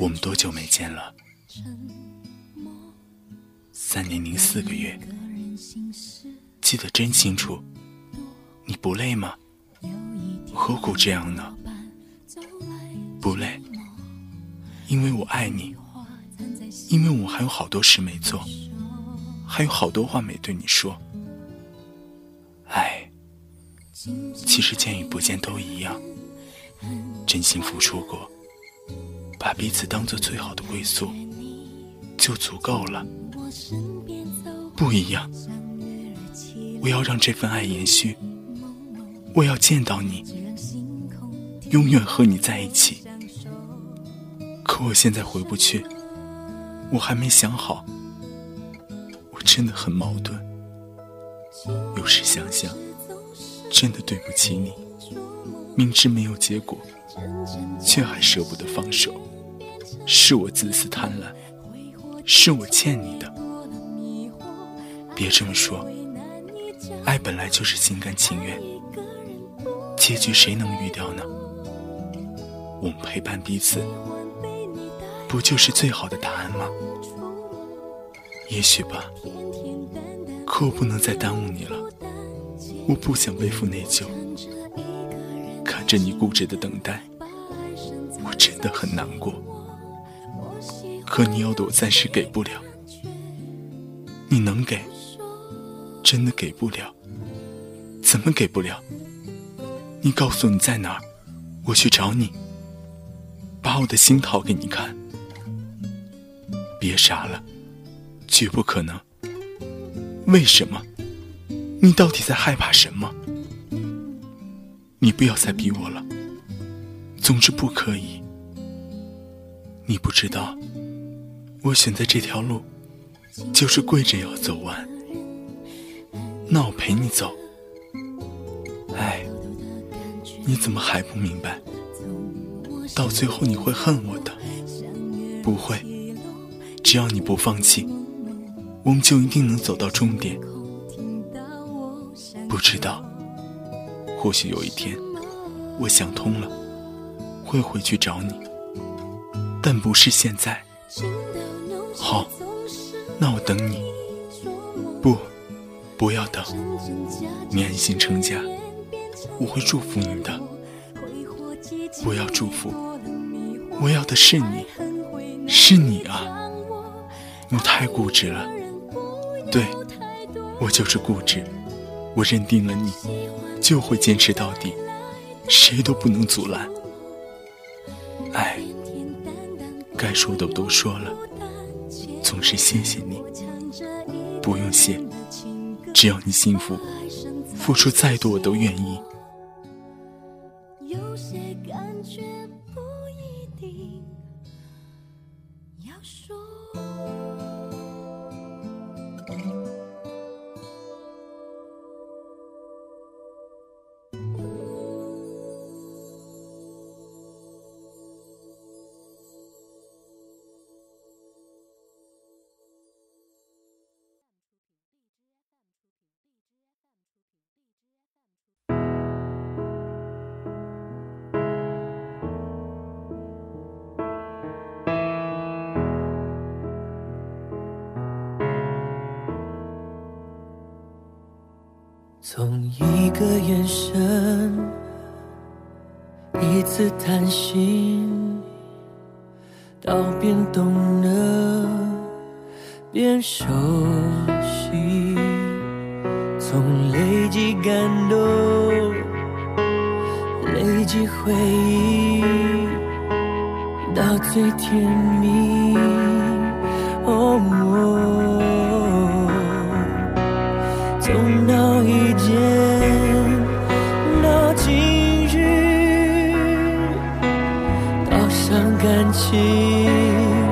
我们多久没见了？三年零四个月，记得真清楚。你不累吗？何苦这样呢？不累，因为我爱你，因为我还有好多事没做，还有好多话没对你说。爱，其实见与不见都一样，真心付出过。把彼此当做最好的归宿，就足够了。不一样，我要让这份爱延续。我要见到你，永远和你在一起。可我现在回不去，我还没想好。我真的很矛盾。有时想想，真的对不起你。明知没有结果，却还舍不得放手。是我自私贪婪，是我欠你的。别这么说，爱本来就是心甘情愿，结局谁能预料呢？我们陪伴彼此，不就是最好的答案吗？也许吧，可我不能再耽误你了。我不想背负内疚，看着你固执的等待，我真的很难过。可你要的我暂时给不了，你能给？真的给不了？怎么给不了？你告诉你在哪儿，我去找你，把我的心掏给你看。别傻了，绝不可能。为什么？你到底在害怕什么？你不要再逼我了。总之不可以。你不知道。我选择这条路，就是跪着要走完。那我陪你走。哎，你怎么还不明白？到最后你会恨我的。不会，只要你不放弃，我们就一定能走到终点。不知道，或许有一天，我想通了，会回去找你，但不是现在。好，那我等你。不，不要等。你安心成家，我会祝福你的。不要祝福，我要的是你，是你啊！你太固执了。对，我就是固执。我认定了你，就会坚持到底，谁都不能阻拦。该说的我都说了。总是谢谢你，不用谢，只要你幸福，付出再多我都愿意。从一个眼神，一次谈心，到变懂得变熟悉，从累积感动，累积回忆，到最甜蜜。哦，伤感情。